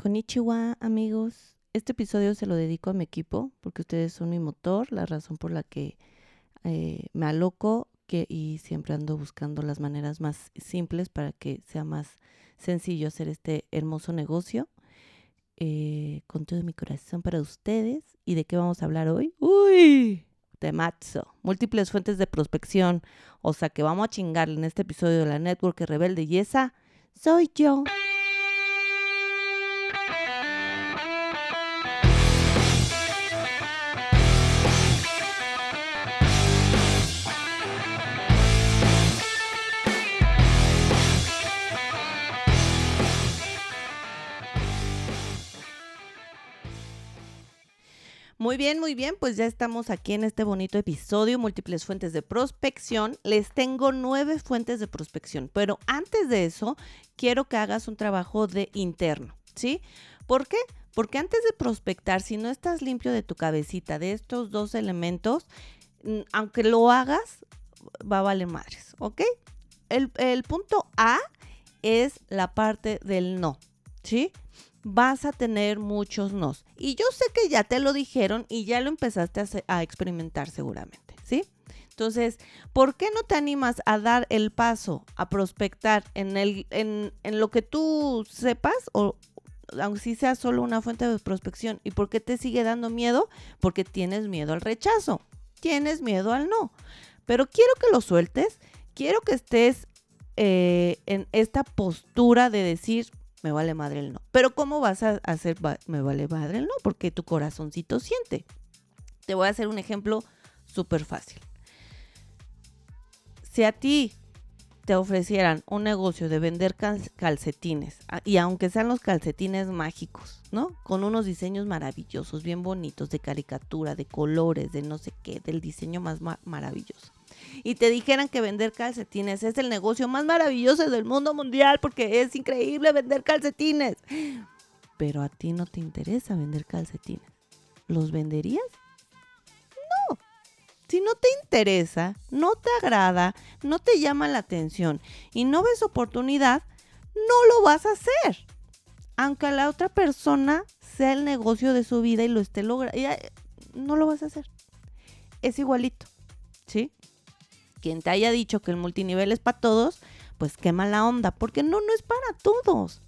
Konnichiwa, amigos. Este episodio se lo dedico a mi equipo porque ustedes son mi motor, la razón por la que eh, me aloco y siempre ando buscando las maneras más simples para que sea más sencillo hacer este hermoso negocio. Eh, con todo mi corazón para ustedes. ¿Y de qué vamos a hablar hoy? ¡Uy! De Matzo. Múltiples fuentes de prospección. O sea que vamos a chingarle en este episodio de la Network Rebelde y esa soy yo. Muy bien, muy bien, pues ya estamos aquí en este bonito episodio, múltiples fuentes de prospección. Les tengo nueve fuentes de prospección, pero antes de eso, quiero que hagas un trabajo de interno, ¿sí? ¿Por qué? Porque antes de prospectar, si no estás limpio de tu cabecita de estos dos elementos, mm, aunque lo hagas, va a valer madres, ¿ok? El, el punto A es la parte del no, ¿sí? Vas a tener muchos nos. Y yo sé que ya te lo dijeron y ya lo empezaste a, experimentar seguramente, ¿sí? Entonces, ¿por qué no te animas a dar el paso, a prospectar en, lo que tú sepas o aunque si sea solo una fuente de prospección? ¿Y por qué te sigue dando miedo? Porque tienes miedo al rechazo, tienes miedo al no. Pero quiero que lo sueltes, quiero que estés eh, en esta postura de decir, me vale madre el no. Pero ¿cómo vas a hacer me vale madre el no? Porque tu corazoncito siente. Te voy a hacer un ejemplo súper fácil. Si a ti te ofrecieran un negocio de vender calcetines, y aunque sean los calcetines mágicos, ¿no? Con unos diseños maravillosos, bien bonitos, de caricatura, de colores, de no sé qué, del diseño más maravilloso y te dijeran que vender calcetines es el negocio más maravilloso del mundo mundial porque es increíble vender calcetines. Pero a ti no te interesa vender calcetines. ¿Los venderías? No. Si no te interesa, no te agrada, no te llama la atención y no ves oportunidad, no lo vas a hacer. Aunque la otra persona sea el negocio de su vida y lo esté logrando, no lo vas a hacer. Es igualito, ¿sí? Quien te haya dicho que el multinivel es para todos, pues qué mala onda, porque no, no es para todos.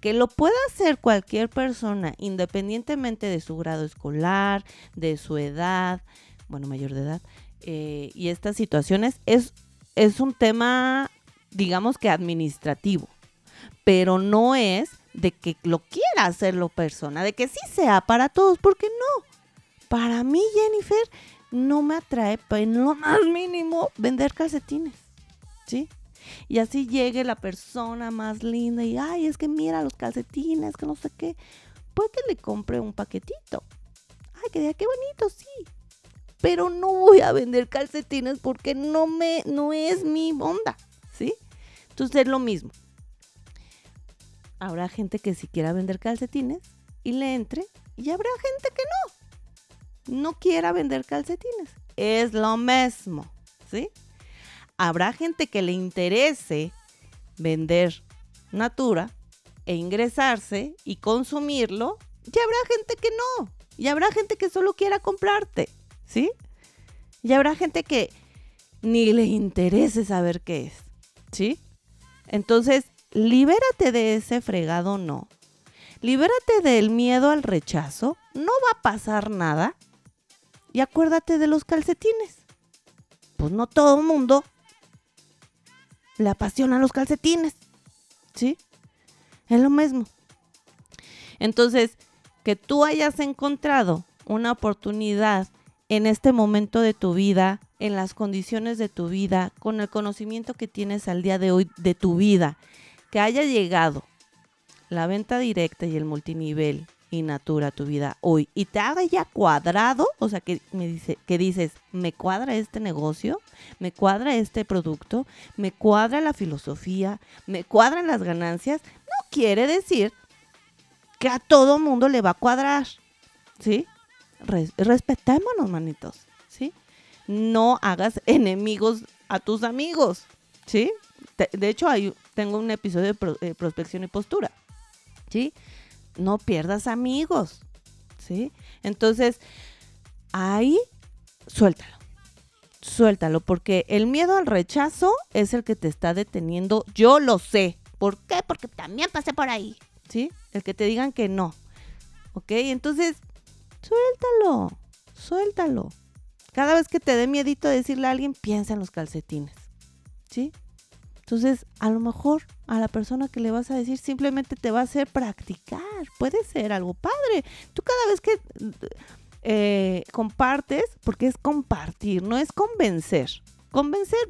Que lo pueda hacer cualquier persona, independientemente de su grado escolar, de su edad, bueno, mayor de edad, eh, y estas situaciones, es, es un tema, digamos que administrativo, pero no es de que lo quiera hacerlo persona, de que sí sea para todos, porque no. Para mí, Jennifer, no me atrae en lo más mínimo vender calcetines, ¿sí? Y así llegue la persona más linda y, ay, es que mira los calcetines, que no sé qué. Puede que le compre un paquetito. Ay, que qué bonito, sí. Pero no voy a vender calcetines porque no me, no es mi onda, ¿sí? Entonces es lo mismo. Habrá gente que si quiera vender calcetines y le entre, y habrá gente que no no quiera vender calcetines. Es lo mismo, ¿sí? Habrá gente que le interese vender Natura e ingresarse y consumirlo, y habrá gente que no, y habrá gente que solo quiera comprarte, ¿sí? Y habrá gente que ni le interese saber qué es, ¿sí? Entonces, libérate de ese fregado no. Libérate del miedo al rechazo, no va a pasar nada y acuérdate de los calcetines. Pues no todo el mundo le apasionan los calcetines. ¿Sí? Es lo mismo. Entonces, que tú hayas encontrado una oportunidad en este momento de tu vida, en las condiciones de tu vida, con el conocimiento que tienes al día de hoy de tu vida, que haya llegado la venta directa y el multinivel y Natura tu vida hoy y te haga ya cuadrado, o sea, que me dice que dices, me cuadra este negocio, me cuadra este producto, me cuadra la filosofía, me cuadran las ganancias, no quiere decir que a todo mundo le va a cuadrar, ¿sí? respetémonos, manitos, ¿sí? No hagas enemigos a tus amigos, ¿sí? De hecho, hay, tengo un episodio de eh, prospección y postura, ¿sí? No pierdas amigos, ¿sí? Entonces, ahí suéltalo, suéltalo, porque el miedo al rechazo es el que te está deteniendo, yo lo sé. ¿Por qué? Porque también pasé por ahí, ¿sí? El que te digan que no, ¿ok? Entonces, suéltalo, suéltalo. Cada vez que te dé miedito decirle a alguien, piensa en los calcetines, ¿sí? Entonces, a lo mejor a la persona que le vas a decir simplemente te va a hacer practicar. Puede ser algo padre. Tú cada vez que eh, compartes, porque es compartir, no es convencer. Convencer,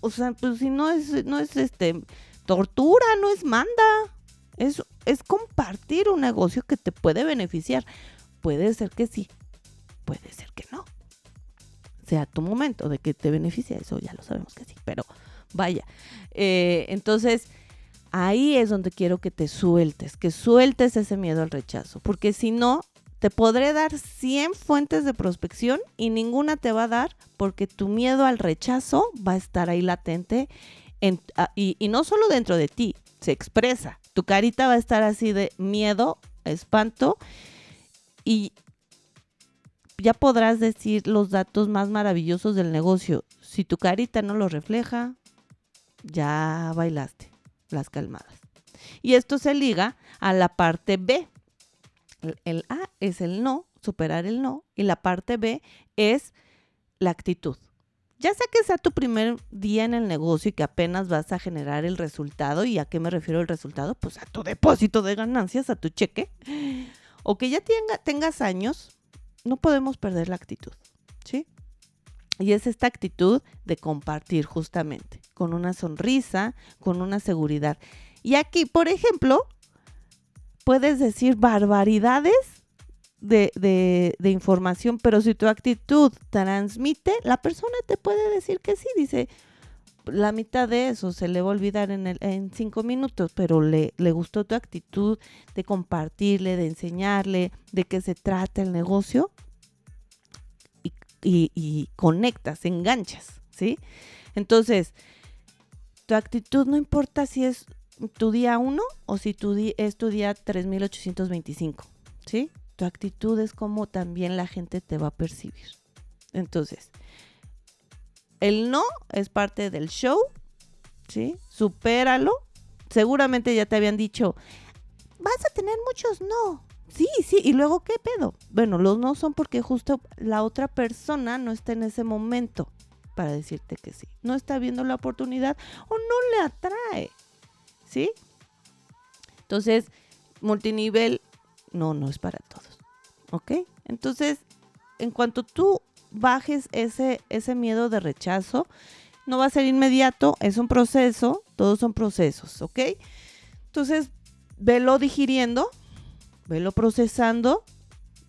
o sea, pues si no es, no es este tortura, no es manda. Es, es compartir un negocio que te puede beneficiar. Puede ser que sí, puede ser que no. Sea tu momento de que te beneficie, eso ya lo sabemos que sí, pero Vaya. Eh, entonces, ahí es donde quiero que te sueltes, que sueltes ese miedo al rechazo, porque si no, te podré dar 100 fuentes de prospección y ninguna te va a dar porque tu miedo al rechazo va a estar ahí latente ah, y, y, no solo dentro de ti, se expresa. Tu carita va a estar así de miedo, espanto y ya podrás decir los datos más maravillosos del negocio. Si tu carita no lo refleja, ya bailaste las calmadas. Y esto se liga a la parte B. El, A es el no, superar el no, y la parte B es la actitud. Ya sea que sea tu primer día en el negocio y que apenas vas a generar el resultado, ¿y a qué me refiero el resultado? Pues a tu depósito de ganancias, a tu cheque, o que ya tenga, tengas años, no podemos perder la actitud, ¿sí? Y es esta actitud de compartir justamente, con una sonrisa, con una seguridad. Y aquí, por ejemplo, puedes decir barbaridades de, información, pero si tu actitud transmite, la persona te puede decir que sí, dice, la mitad de eso se le va a olvidar en, el, en cinco minutos, pero le, le gustó tu actitud de compartirle, de enseñarle de qué se trata el negocio, y, conectas, enganchas, ¿sí? Entonces, tu actitud no importa si es tu día 1 o si tu es tu día 3825, ¿sí? Tu actitud es como también la gente te va a percibir. Entonces, el no es parte del show, ¿sí? Supéralo. Seguramente ya te habían dicho, vas a tener muchos no. Sí, sí, y luego qué pedo. Bueno, los no son porque justo la otra persona no está en ese momento para decirte que sí. No está viendo la oportunidad o no le atrae. ¿Sí? Entonces, multinivel no, no es para todos. ¿Ok? Entonces, en cuanto tú bajes ese, ese miedo de rechazo, no va a ser inmediato, es un proceso, todos son procesos, ¿ok? Entonces, velo digiriendo, velo procesando.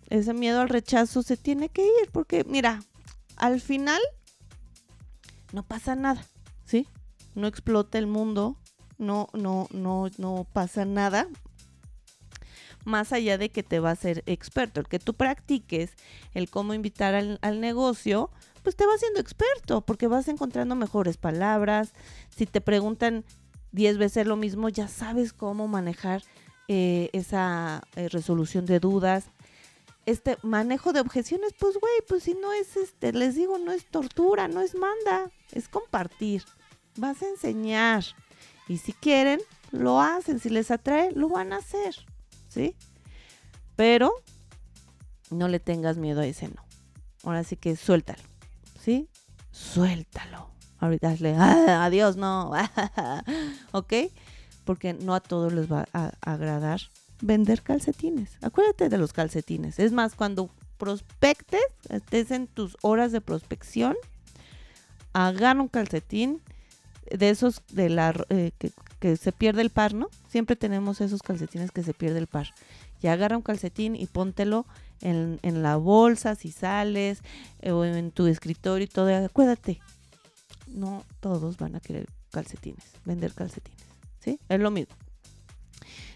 Ese miedo al rechazo se tiene que ir porque, mira, al final no pasa nada, ¿sí? No explota el mundo, no, no, no, no pasa nada. Más allá de que te va a ser experto, el que tú practiques el cómo invitar al, al negocio, pues te va haciendo experto, porque vas encontrando mejores palabras. Si te preguntan 10 veces lo mismo, ya sabes cómo manejar eh, esa eh, resolución de dudas, este manejo de objeciones, pues güey, pues si no es este, les digo, no es tortura, no es manda, es compartir. Vas a enseñar. Y si quieren, lo hacen. Si les atrae, lo van a hacer. ¿Sí? Pero no le tengas miedo a ese no. Ahora sí que suéltalo. ¿Sí? Suéltalo. Ahorita hazle, ah, adiós, no. ¿Ok? Porque no a todos les va a, agradar vender calcetines. Acuérdate de los calcetines. Es más, cuando prospectes, estés en tus horas de prospección, hagan un calcetín de esos de la eh, que, se pierde el par, ¿no? Siempre tenemos esos calcetines que se pierde el par. Y agarra un calcetín y póntelo en, en la bolsa si sales eh, o en tu escritorio y todo. Acuérdate, no todos van a querer calcetines, vender calcetines. ¿Sí? Es lo mismo.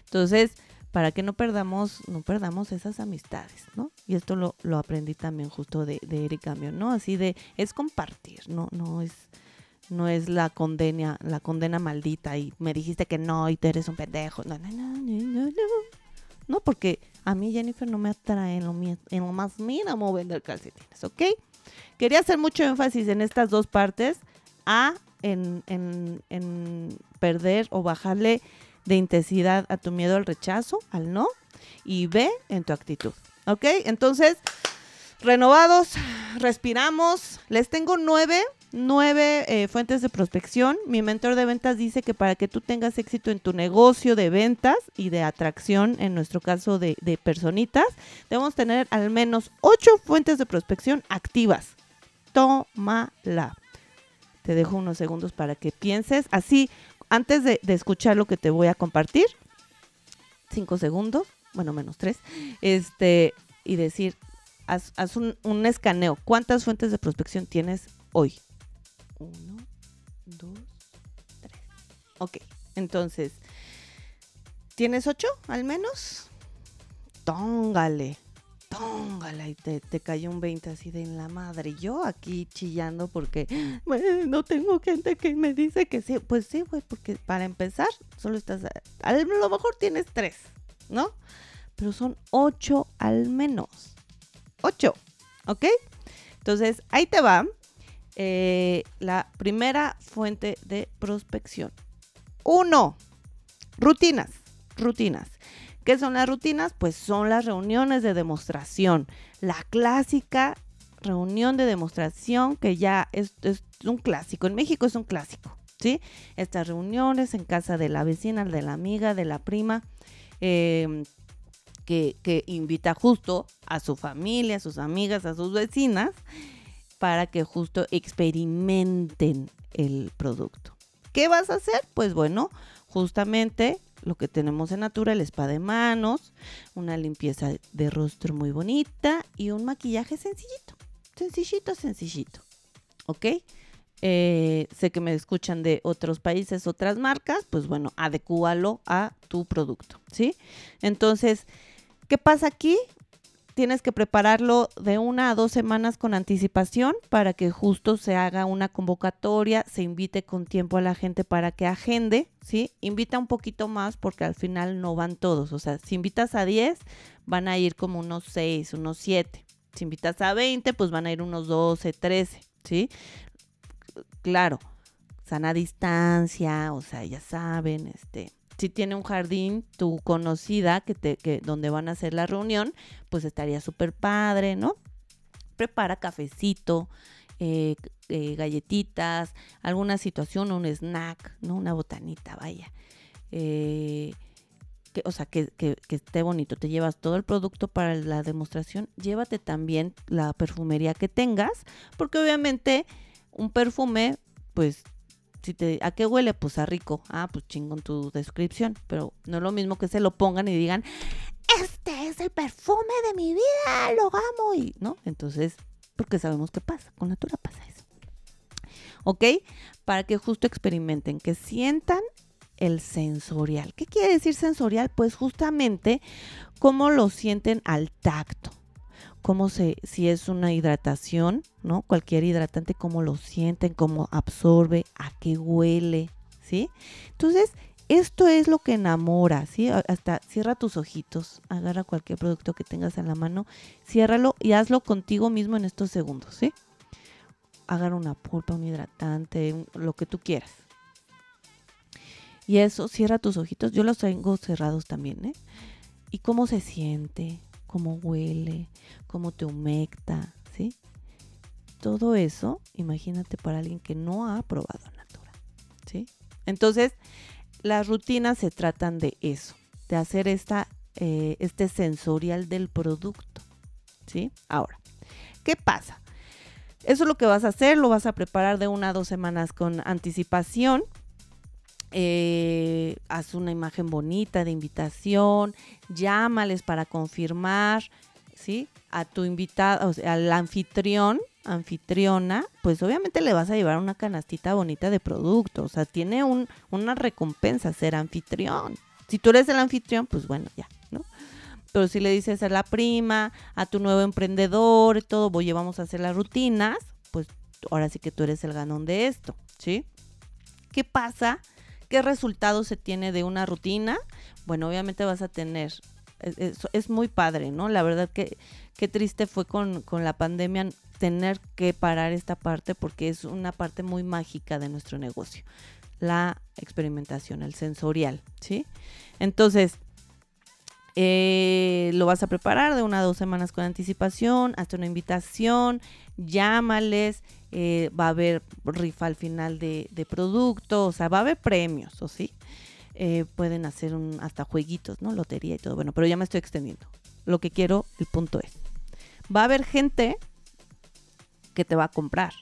Entonces, para que no perdamos, no perdamos esas amistades, ¿no? Y esto lo, aprendí también justo de, de Eric Camión, ¿no? Así de, es compartir, no, no es, no es la condena, la condena maldita y me dijiste que no y te eres un pendejo. No, no, no, no, no, ¿no? Porque a mí Jennifer no me atrae en lo, en lo más mínimo vender calcetines, ¿ok? Quería hacer mucho énfasis en estas dos partes. A, en, en, en perder o bajarle de intensidad a tu miedo al rechazo, al no. Y B, en tu actitud, ¿ok? Entonces, renovados, respiramos. Les tengo nueve nueve eh, fuentes de prospección. Mi mentor de ventas dice que para que tú tengas éxito en tu negocio de ventas y de atracción, en nuestro caso de, de personitas, debemos tener al menos ocho fuentes de prospección activas. Tómala. Te dejo unos segundos para que pienses. Así, antes de, escuchar lo que te voy a compartir, cinco segundos, bueno, menos tres, este, y decir, haz, un, un escaneo. ¿Cuántas fuentes de prospección tienes hoy? Uno, dos, tres. Ok, entonces, ¿tienes ocho al menos? Tóngale, tóngale. Y te, te cayó un 20 así de en la madre. Yo aquí chillando porque no tengo gente que me dice que sí. Pues sí, güey, porque para empezar, solo estás. A lo mejor tienes tres, ¿no? Pero son ocho al menos. Ocho, ¿ok? Entonces, ahí te va eh, la primera fuente de prospección. Uno, rutinas, rutinas. ¿Qué son las rutinas? Pues son las reuniones de demostración. La clásica reunión de demostración que ya es, un clásico. En México es un clásico, ¿sí? Estas reuniones en casa de la vecina, de la amiga, de la prima, em, que, que invita justo a su familia, a sus amigas, a sus vecinas para que justo experimenten el producto. ¿Qué vas a hacer? Pues bueno, justamente lo que tenemos en Natura, el spa de manos, una limpieza de rostro muy bonita y un maquillaje sencillito, sencillito, sencillito. ¿Ok? Eh, sé que me escuchan de otros países, otras marcas, pues bueno, adecúalo a tu producto, ¿sí? Entonces, ¿qué pasa aquí? Tienes que prepararlo de una a dos semanas con anticipación para que justo se haga una convocatoria, se invite con tiempo a la gente para que agende, ¿sí? Invita un poquito más porque al final no van todos, o sea, si invitas a 10, van a ir como unos 6, unos 7. Si invitas a 20, pues van a ir unos 12, 13, ¿sí? Claro, sana distancia, o sea, ya saben, este, si tiene un jardín, tu conocida, que te, que donde van a hacer la reunión, pues estaría súper padre, ¿no? Prepara cafecito, eh, eh, galletitas, alguna situación, un snack, ¿no? Una botanita, vaya. Eh, que, o sea, que, que, que, esté bonito. Te llevas todo el producto para la demostración. Llévate también la perfumería que tengas, porque obviamente un perfume, pues ¿a qué huele? Pues a rico. Ah, pues chingón tu descripción. Pero no es lo mismo que se lo pongan y digan, este es el perfume de mi vida, lo amo. Y, ¿no? Entonces, porque sabemos qué pasa. Con Natura pasa eso. ¿Ok? Para que justo experimenten, que sientan el sensorial. ¿Qué quiere decir sensorial? Pues justamente cómo lo sienten al tacto cómo se, si es una hidratación, ¿no? Cualquier hidratante, cómo lo sienten, cómo absorbe, a qué huele, ¿sí? Entonces, esto es lo que enamora, ¿sí? Hasta cierra tus ojitos, agarra cualquier producto que tengas en la mano, ciérralo y hazlo contigo mismo en estos segundos, ¿sí? Agarra una pulpa, un hidratante, lo que tú quieras. Y eso, cierra tus ojitos. Yo los tengo cerrados también, ¿eh? ¿Y cómo se siente? Cómo huele, cómo te humecta, ¿sí? Todo eso, imagínate para alguien que no ha probado Natura, ¿sí? Entonces, las rutinas se tratan de eso, de hacer esta, eh, este sensorial del producto, ¿sí? Ahora, ¿qué pasa? Eso es lo que vas a hacer, lo vas a preparar de una a dos semanas con anticipación eh, haz una imagen bonita de invitación, llámales para confirmar, ¿sí? A tu invitado, o sea, al anfitrión, anfitriona, pues obviamente le vas a llevar una canastita bonita de producto, o sea, tiene un, una recompensa ser anfitrión. Si tú eres el anfitrión, pues bueno, ya, ¿no? Pero si le dices a la prima, a tu nuevo emprendedor todo, voy, vamos a hacer las rutinas, pues ahora sí que tú eres el ganón de esto, ¿sí? ¿Qué pasa? ¿Qué resultado se tiene de una rutina? Bueno, obviamente vas a tener es, muy padre, ¿no? La verdad que qué triste fue con, con la pandemia tener que parar esta parte porque es una parte muy mágica de nuestro negocio, la experimentación, el sensorial, ¿sí? Entonces, eh, lo vas a preparar de una a dos semanas con anticipación, hasta una invitación, llámales, eh, va a haber rifa al final de, producto, o sea, va a haber premios, ¿o sí? Eh, pueden hacer un, hasta jueguitos, ¿no? Lotería y todo. Bueno, pero ya me estoy extendiendo. Lo que quiero, el punto es, va a haber gente que te va a comprar,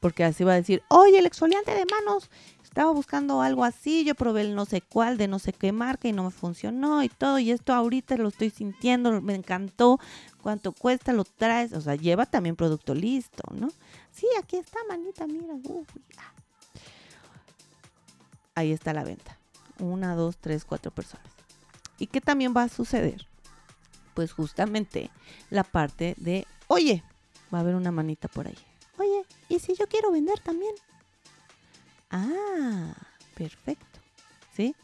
porque así va a decir, oye, el exfoliante de manos estaba buscando algo así, yo probé el no sé cuál de no sé qué marca y no me funcionó y todo, y esto ahorita lo estoy sintiendo, me encantó, cuánto cuesta, lo traes, o sea, lleva también producto listo, ¿no? Sí, aquí está, manita, mira, ahí está la venta, una, dos, tres, cuatro personas. ¿Y qué también va a suceder? Pues justamente la parte de, oye, va a haber una manita por ahí. Oye, ¿y si yo quiero vender también? Ah, perfecto. ¿Sí?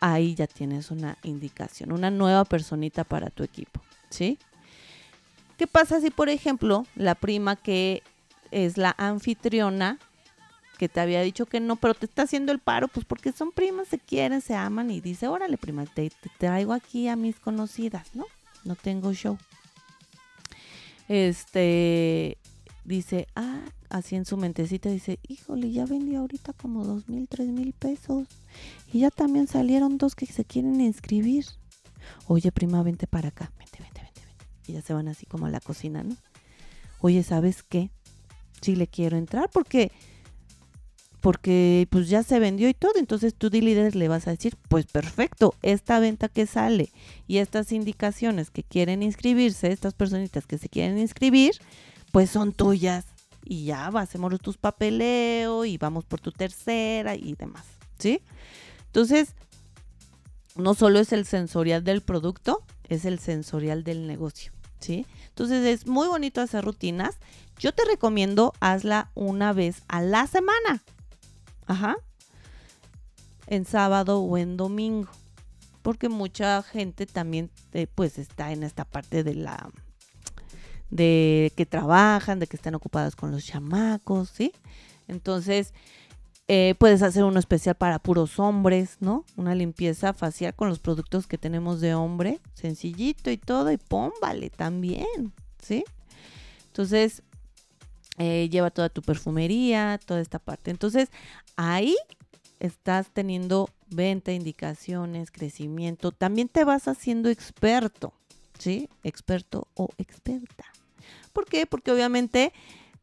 Ahí ya tienes una indicación, una nueva personita para tu equipo. ¿Sí? ¿Qué pasa si, por ejemplo, la prima que es la anfitriona, que te había dicho que no, pero te está haciendo el paro, pues porque son primas, se quieren, se aman y dice, órale, prima, te, te traigo aquí a mis conocidas, ¿no? No tengo show. Este, dice, ah, así en su mentecita dice, híjole, ya vendí ahorita como dos mil, tres mil pesos. Y ya también salieron dos que se quieren inscribir. Oye, prima, vente para acá. Vente, vente, vente, vente. Y ya se van así como a la cocina, ¿no? Oye, ¿sabes qué? Sí le quiero entrar porque porque pues ya se vendió y todo, entonces tú de líderes le vas a decir, pues perfecto, esta venta que sale y estas indicaciones que quieren inscribirse, estas personitas que se quieren inscribir, pues son tuyas y ya hacemos tus papeleo y vamos por tu tercera y demás, ¿sí? Entonces, no solo es el sensorial del producto, es el sensorial del negocio, ¿sí? Entonces es muy bonito hacer rutinas. Yo te recomiendo hazla una vez a la semana. Ajá. En sábado o en domingo. Porque mucha gente también eh, pues está en esta parte de la de que trabajan, de que están ocupadas con los chamacos, ¿sí? Entonces, eh, puedes hacer uno especial para puros hombres, ¿no? Una limpieza facial con los productos que tenemos de hombre, sencillito y todo, y pómbale también, ¿sí? Entonces, eh, lleva toda tu perfumería, toda esta parte. Entonces, ahí estás teniendo venta, indicaciones, crecimiento. También te vas haciendo experto, ¿sí? Experto o experta. ¿Por qué? Porque obviamente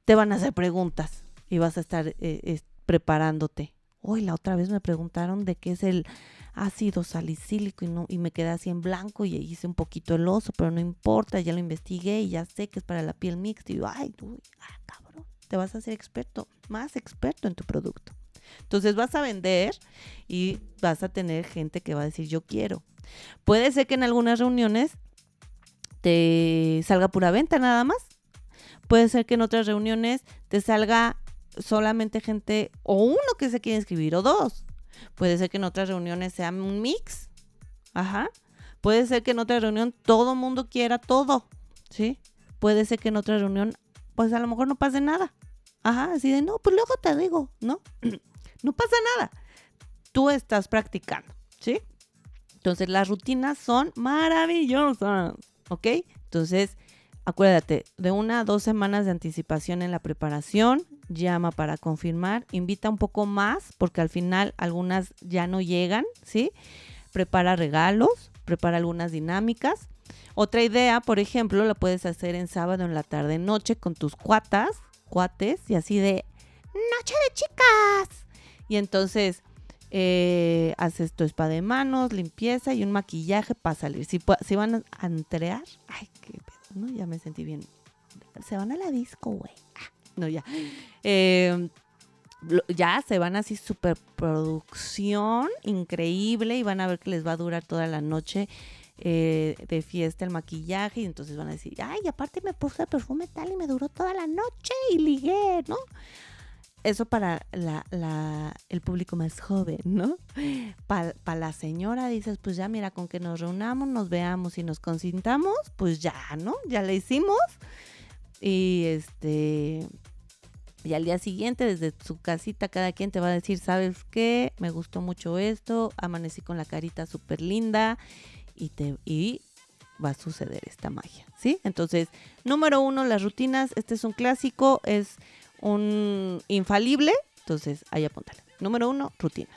te van a hacer preguntas y vas a estar eh, preparándote. Hoy la otra vez me preguntaron de qué es el ácido salicílico y, no, y me quedé así en blanco y hice un poquito el oso, pero no importa, ya lo investigué y ya sé que es para la piel mixta. Y yo, ay, uy, ah, cabrón, te vas a hacer experto, más experto en tu producto. Entonces vas a vender y vas a tener gente que va a decir yo quiero. Puede ser que en algunas reuniones te salga pura venta nada más. Puede ser que en otras reuniones te salga solamente gente o uno que se quiere inscribir o dos. Puede ser que en otras reuniones sea un mix. Ajá. Puede ser que en otra reunión todo mundo quiera todo. ¿Sí? Puede ser que en otra reunión, pues a lo mejor no pase nada. Ajá. Así de, no, pues luego te digo, ¿no? no pasa nada. Tú estás practicando. ¿Sí? Entonces las rutinas son maravillosas. ¿Ok? Entonces, acuérdate, de una a dos semanas de anticipación en la preparación, llama para confirmar, invita un poco más, porque al final algunas ya no llegan, ¿sí? Prepara regalos, prepara algunas dinámicas. Otra idea, por ejemplo, la puedes hacer en sábado en la tarde noche con tus cuatas, cuates, y así de noche de chicas. Y entonces eh, haces tu spa de manos, limpieza y un maquillaje para salir. Si, si van a entrear, ay, qué ¿no? Ya me sentí bien. Se van a la disco, güey. Ah, no, ya. Em, ya se van así superproducción increíble y van a ver que les va a durar toda la noche eh, de fiesta el maquillaje y entonces van a decir, ay, aparte me puse perfume tal y me duró toda la noche y ligué, ¿no? Eso para la, el público más joven, ¿no? Para la señora dices, pues ya mira, con que nos reunamos, nos veamos y nos consintamos, pues ya, ¿no? Ya le hicimos. Y este, y al día siguiente, desde su casita, cada quien te va a decir, ¿sabes qué? Me gustó mucho esto, amanecí con la carita súper linda y, te, y va a suceder esta magia, ¿sí? Entonces, número uno, las rutinas. Este es un clásico, es un infalible. Entonces, ahí apúntale. Número uno, rutina.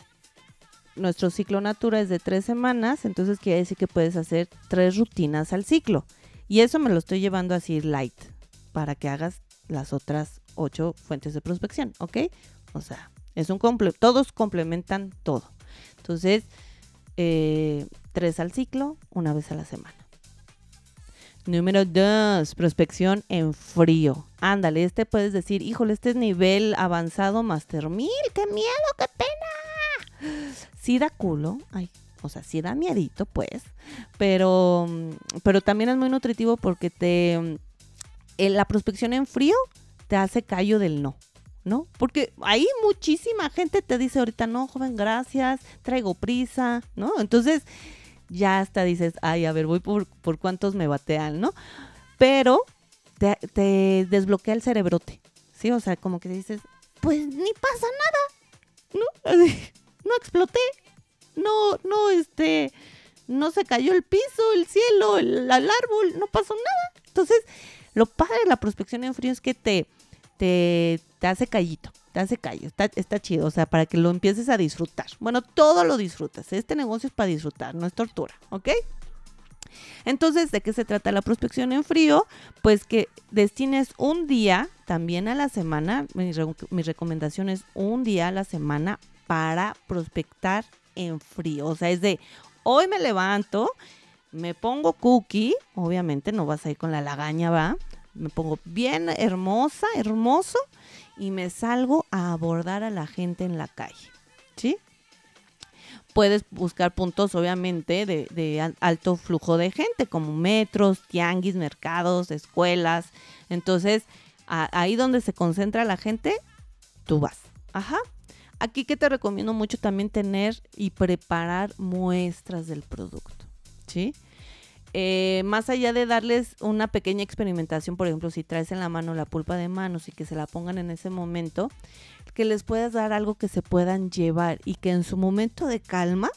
Nuestro ciclo natura es de tres semanas, entonces quiere decir que puedes hacer tres rutinas al ciclo. Y eso me lo estoy llevando así light, para que hagas las otras ocho fuentes de prospección, ¿ok? O sea, es un comple todos complementan todo. Entonces, eh, tres al ciclo, una vez a la semana. Número dos, prospección en frío. Ándale, este puedes decir, híjole, este es nivel avanzado Master 1000, qué miedo, qué pena. Sí da culo, ay, o sea, sí da miedito, pues, pero, pero también es muy nutritivo porque te, la prospección en frío te hace callo del no. ¿no? Porque ahí muchísima gente te dice ahorita, no, joven, gracias, traigo prisa, ¿no? Entonces, ya hasta dices, ay, a ver, voy por, por cuántos me batean, ¿no? Pero te, desbloquea el cerebrote, ¿sí? O sea, como que dices, pues ni pasa nada, ¿no? no exploté, no, no, este, no se cayó el piso, el cielo, el, el árbol, no pasó nada. Entonces, lo padre de la prospección en frío es que te te, hace callito, te hace callo, está, chido, o sea, para que lo empieces a disfrutar. Bueno, todo lo disfrutas, este negocio es para disfrutar, no es tortura, ¿ok? Entonces, ¿de qué se trata la prospección en frío? Pues que destines un día también a la semana, mi, mi, recomendación es un día a la semana para prospectar en frío. O sea, es de hoy me levanto, me pongo cookie, obviamente no vas a ir con la lagaña, va me pongo bien hermosa, hermoso y me salgo a abordar a la gente en la calle. ¿Sí? Puedes buscar puntos, obviamente, de, alto flujo de gente, como metros, tianguis, mercados, escuelas. Entonces, ahí donde se concentra la gente, tú vas. Ajá. Aquí que te recomiendo mucho también tener y preparar muestras del producto. ¿Sí? Eh, más allá de darles una pequeña experimentación, por ejemplo, si traes en la mano la pulpa de manos y que se la pongan en ese momento, que les puedas dar algo que se puedan llevar y que en su momento de calma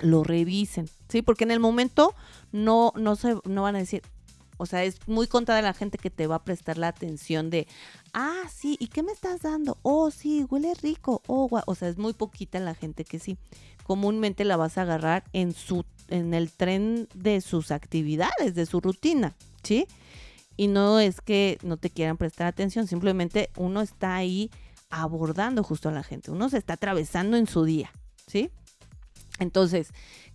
lo revisen, ¿sí? Porque en el momento no, no, se, no van a decir, o sea, es muy contada la gente que te va a prestar la atención de, ah, sí, ¿y qué me estás dando? Oh, sí, huele rico. Oh, o sea, es muy poquita la gente que sí. Comúnmente la vas a agarrar en su en el tren de sus actividades, de su rutina, ¿sí? Y no es que no te quieran prestar atención, simplemente uno está ahí abordando justo a la gente, uno se está atravesando en su día, ¿sí? Entonces,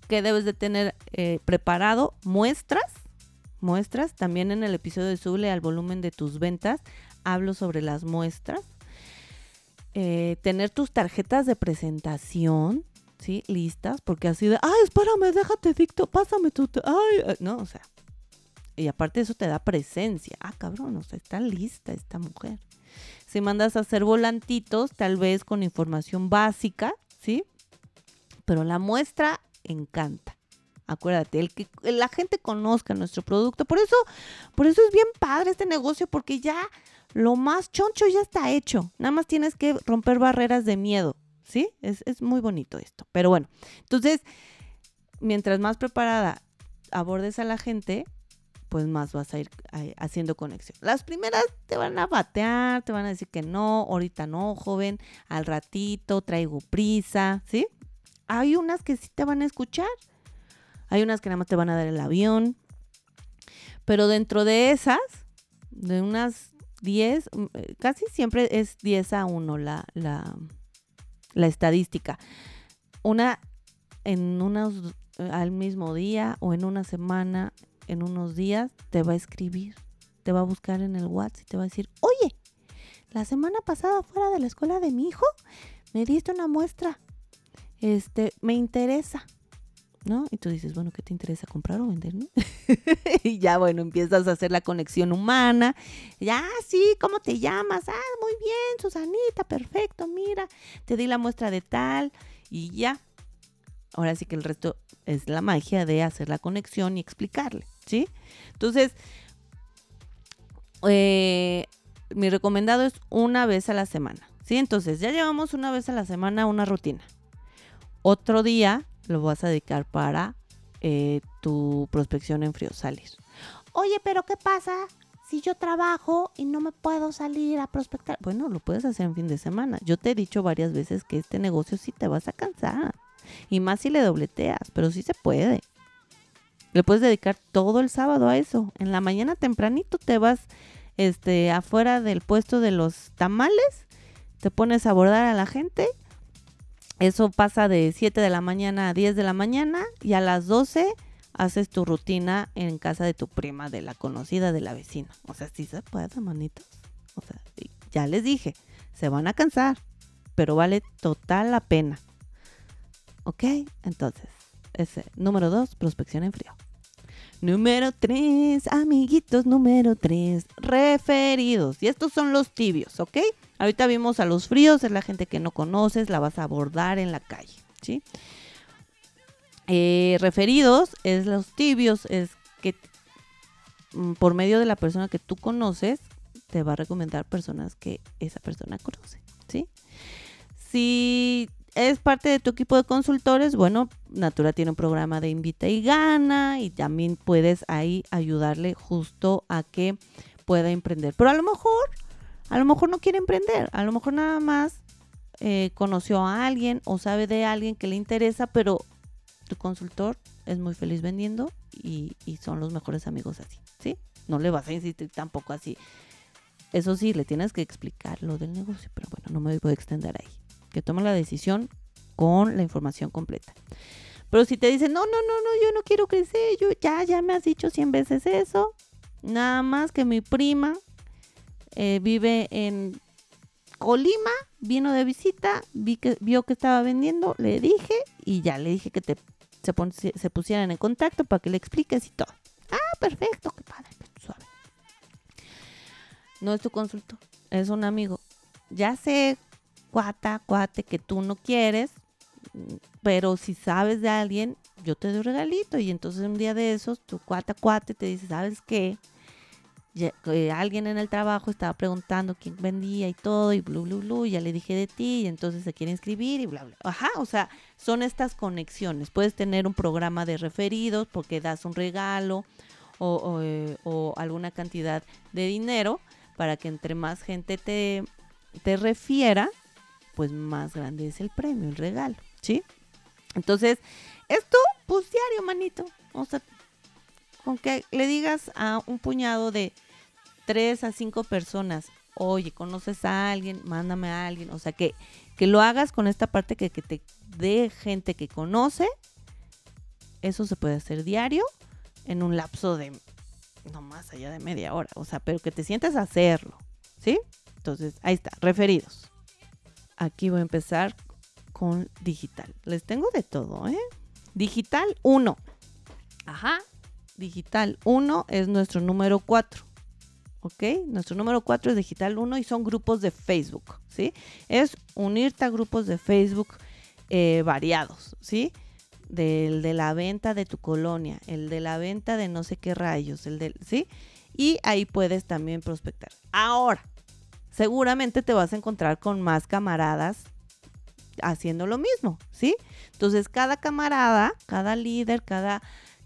¿qué debes de tener eh, preparado? Muestras, muestras, también en el episodio de Sube al volumen de tus ventas, hablo sobre las muestras. Eh, tener tus tarjetas de presentación, ¿sí? Listas, porque así de, ay, espérame, déjate dicto, pásame tu, ay, no, o sea, y aparte eso te da presencia, ah, cabrón, o sea, está lista esta mujer. Si mandas a hacer volantitos, tal vez con información básica, ¿sí? Pero la muestra encanta. Acuérdate, el que la gente conozca nuestro producto. Por eso, por eso es bien padre este negocio, porque ya lo más choncho ya está hecho. Nada más tienes que romper barreras de miedo. ¿Sí? Es, muy bonito esto. Pero bueno, entonces, mientras más preparada abordes a la gente, pues más vas a ir eh, haciendo conexión. Las primeras te van a batear, te van a decir que no, ahorita no, joven, al ratito, traigo prisa, ¿sí? Hay unas que sí te van a escuchar, hay unas que nada más te van a dar el avión, pero dentro de esas, de unas 10, mm, eh, casi siempre es 10 a 1 la, la, la estadística. Una en unos al mismo día o en una semana, en unos días, te va a escribir, te va a buscar en el WhatsApp y te va a decir, oye, la semana pasada fuera de la escuela de mi hijo, me diste una muestra, este, me interesa, ¿no? Y tú dices, bueno, ¿qué te interesa comprar o vender, y ya, bueno, empiezas a hacer la conexión humana. Ya, sí, ¿cómo te llamas? Ah, muy bien, Susanita, perfecto, mira, te di la muestra de tal y ya. Ahora sí que el resto es la magia de hacer la conexión y explicarle, ¿sí? Entonces, eh, mi recomendado es una vez a la semana, ¿sí? Entonces, ya llevamos una vez a la semana una rutina. Otro día lo vas a dedicar para eh, tu prospección en frío salir. Oye, pero ¿qué pasa si yo trabajo y no me puedo salir a prospectar? Bueno, lo puedes hacer en fin de semana. Yo te he dicho varias veces que este negocio sí te vas a cansar. Y más si le dobleteas, pero sí se puede. Le puedes dedicar todo el sábado a eso. En la mañana tempranito te vas este, afuera del puesto de los tamales, te pones a abordar a la gente eso pasa de 7 de la mañana a 10 de la mañana y a las 12 haces tu rutina en casa de tu prima, de la conocida, de la vecina. O sea, sí se puede, manitos. O sea, ya les dije, se van a cansar, pero vale total la pena. ¿Ok? Entonces, ese, número 2, prospección en frío. Número 3, amiguitos, número 3, referidos. Y estos son los tibios, ¿ok? Ahorita vimos a los fríos, es la gente que no conoces, la vas a abordar en la calle, ¿sí? Eh, referidos es los tibios, es que mm, por medio de la persona que tú conoces, te va a recomendar personas que esa persona conoce, ¿sí? Si es parte de tu equipo de consultores, bueno, Natura tiene un programa de invita y gana y también puedes ahí ayudarle justo a que pueda emprender. Pero a lo mejor a lo mejor no quiere emprender, a lo mejor nada más eh, conoció a alguien o sabe de alguien que le interesa, pero tu consultor es muy feliz vendiendo y, son los mejores amigos así, ¿sí? No le vas a insistir tampoco así. Eso sí, le tienes que explicar lo del negocio, pero bueno, no me voy a extender ahí. Que tome la decisión con la información completa. Pero si te dicen, no, no, no, no, yo no quiero crecer, yo ya, ya me has dicho 100 veces eso, nada más que mi prima eh, vive en Colima, vino de visita, vi que, vio que estaba vendiendo, le dije y ya le dije que te, se, pusieran en contacto para que le expliques y todo. Ah, perfecto, qué padre, suave. No es tu consultor, es un amigo. Ya sé, cuata, cuate, que tú no quieres, pero si sabes de alguien, yo te doy un regalito. Y entonces un día de esos, tu cuata, cuate te dice, ¿sabes qué? alguien en el trabajo estaba preguntando quién vendía y todo, y blu, blu, blu, ya le dije de ti, y entonces se quiere inscribir, y bla, bla. Ajá, o sea, son estas conexiones. Puedes tener un programa de referidos porque das un regalo o, eh, alguna cantidad de dinero para que entre más gente te, te refiera, pues más grande es el premio, el regalo, ¿sí? Entonces, esto, pues diario, manito. O sea, con que le digas a un puñado de tres a cinco personas, oye, conoces a alguien, mándame a alguien, o sea, que, que lo hagas con esta parte que, que te dé gente que conoce, eso se puede hacer diario en un lapso de no más allá de media hora, o sea, pero que te sientas a hacerlo, ¿sí? Entonces, ahí está, referidos. Aquí voy a empezar con digital. Les tengo de todo, ¿eh? Digital 1. Ajá, digital 1 es nuestro número 4. ¿Ok? Nuestro número 4 es digital 1 y son grupos de Facebook. ¿Sí? Es unirte a grupos de Facebook eh, variados. ¿Sí? Del de la venta de tu colonia, el de la venta de no sé qué rayos, el del, ¿sí? Y ahí puedes también prospectar. Ahora, seguramente te vas a encontrar con más camaradas haciendo lo mismo, ¿sí? Entonces, cada camarada, cada líder, cada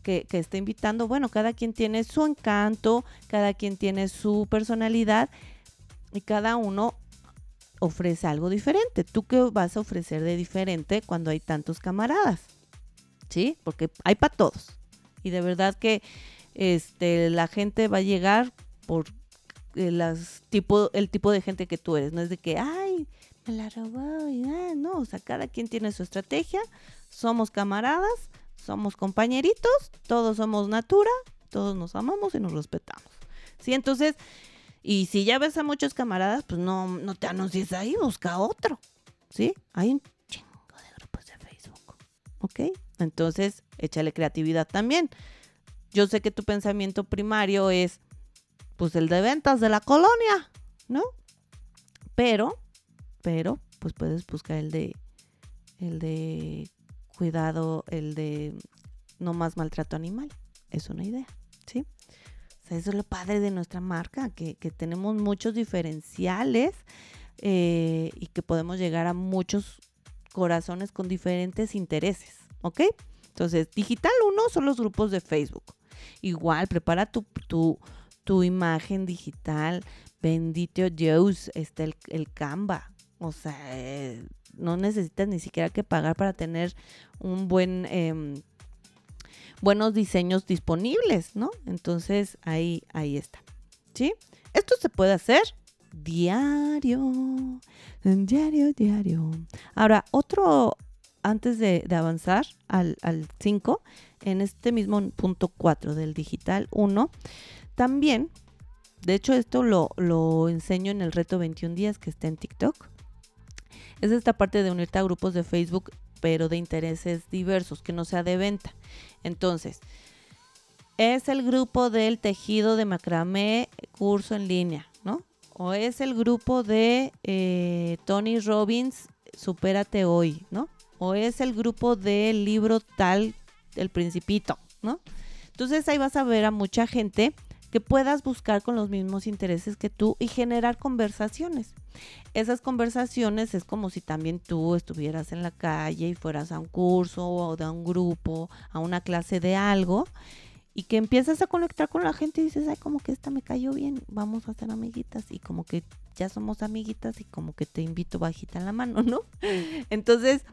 que, está invitando, bueno, cada quien tiene su encanto, cada quien tiene su personalidad y cada uno ofrece algo diferente. ¿Tú qué vas a ofrecer de diferente cuando hay tantos camaradas? ¿Sí? Porque hay para todos. Y de verdad que este, la gente va a llegar por eh, tipo, el tipo de gente que tú eres. No es de que, ay, me la robó. Y, ah, no, o sea, cada quien tiene su estrategia. Somos camaradas somos compañeritos, todos somos natura, todos nos amamos y nos respetamos. Sí, entonces, y si ya ves a muchos camaradas, pues no, no te anuncies ahí, busca otro. ¿Sí? Hay un chingo de grupos de Facebook. ¿Ok? Entonces, échale creatividad también. Yo sé que tu pensamiento primario es, pues, el de ventas de la colonia, ¿no? Pero, pero, pues puedes buscar el de, el de cuidado, el de no más maltrato animal. Es una idea, ¿sí? O sea, eso es lo padre de nuestra marca, que, que tenemos muchos diferenciales eh, y que podemos llegar a muchos corazones con diferentes intereses, ¿ok? Entonces, digital uno son los grupos de Facebook. Igual, prepara tu, tu, tu imagen digital. Bendito Dios, está el, el Canva. O sea, eh, no necesitas ni siquiera que pagar para tener un buen... Eh, buenos diseños disponibles, ¿no? Entonces ahí, ahí está. ¿Sí? Esto se puede hacer diario, diario, diario. Ahora, otro, antes de, avanzar al 5, en este mismo punto 4 del digital 1, también, de hecho esto lo, lo enseño en el reto 21 días que está en TikTok. Es esta parte de unirte a grupos de Facebook pero de intereses diversos, que no sea de venta. Entonces, es el grupo del tejido de macramé curso en línea, ¿no? O es el grupo de eh, Tony Robbins, supérate hoy, ¿no? O es el grupo del libro tal, El Principito, ¿no? Entonces ahí vas a ver a mucha gente que puedas buscar con los mismos intereses que tú y generar conversaciones. Esas conversaciones es como si también tú estuvieras en la calle y fueras a un curso o de un grupo, a una clase de algo y que empiezas a conectar con la gente y dices, ay, como que esta me cayó bien, vamos a ser amiguitas y como que ya somos amiguitas y como que te invito bajita en la mano, ¿no? Entonces,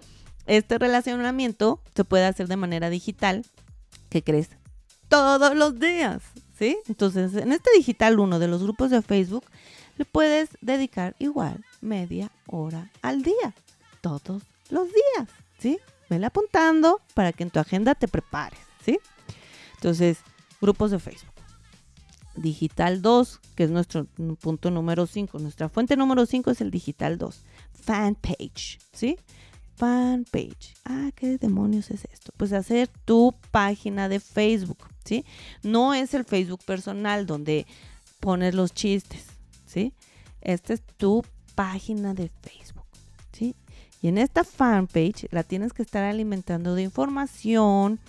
este relacionamiento se puede hacer de manera digital, ¿qué crees? Todos los días. Entonces, en este digital uno de los grupos de Facebook, le puedes dedicar igual media hora al día, todos los días, ¿sí? Vele apuntando para que en tu agenda te prepares, ¿sí? Entonces, grupos de Facebook. Digital 2, que es nuestro punto número 5. Nuestra fuente número 5 es el Digital 2. Fanpage, ¿sí? Fanpage. Ah, ¿qué demonios es esto? Pues hacer tu página de Facebook. ¿Sí? No es el Facebook personal donde pones los chistes, ¿sí? Esta es tu página de Facebook, ¿sí? Y en esta fanpage la tienes que estar alimentando de información,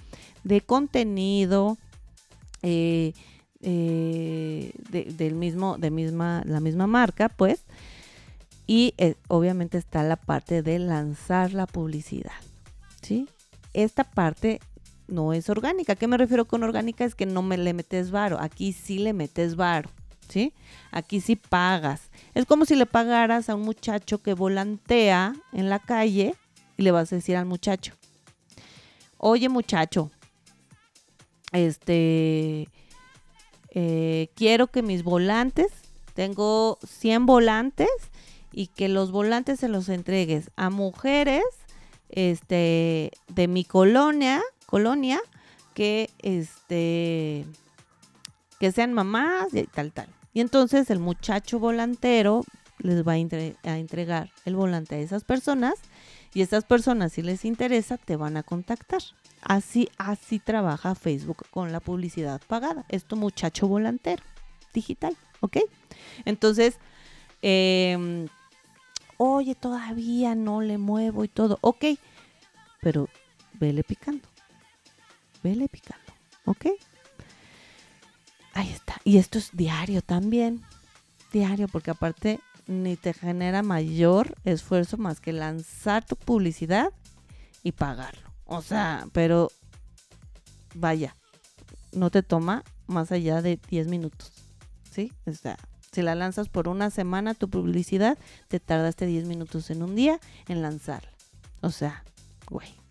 de contenido, eh, eh, del mismo, de misma, la misma marca, pues. Y eh, obviamente está la parte de lanzar la publicidad, ¿sí? Esta parte no es orgánica. ¿Qué me refiero con orgánica? Es que no me le metes varo. Aquí sí le metes varo, ¿sí? Aquí sí pagas. Es como si le pagaras a un muchacho que volantea en la calle y le vas a decir al muchacho, oye muchacho, este, eh, quiero que mis volantes, tengo 100 volantes y que los volantes se los entregues a mujeres este, de mi colonia colonia que este que sean mamás y tal tal. Y entonces el muchacho volantero les va a, entregar el volante a esas personas y esas personas si les interesa te van a contactar. Así así trabaja Facebook con la publicidad pagada. Es tu muchacho volantero digital, ¿ok? Entonces, em, oye, todavía no le muevo y todo, ok, pero vele picando vele picando, ¿ok? Ahí está. Y esto es diario también. Diario, porque aparte ni te genera mayor esfuerzo más que lanzar tu publicidad y pagarlo. O sea, pero vaya, no te toma más allá de 10 minutos. ¿Sí? O sea, si la lanzas por una semana tu publicidad, te tardaste 10 minutos en un día en lanzarla. O sea, güey.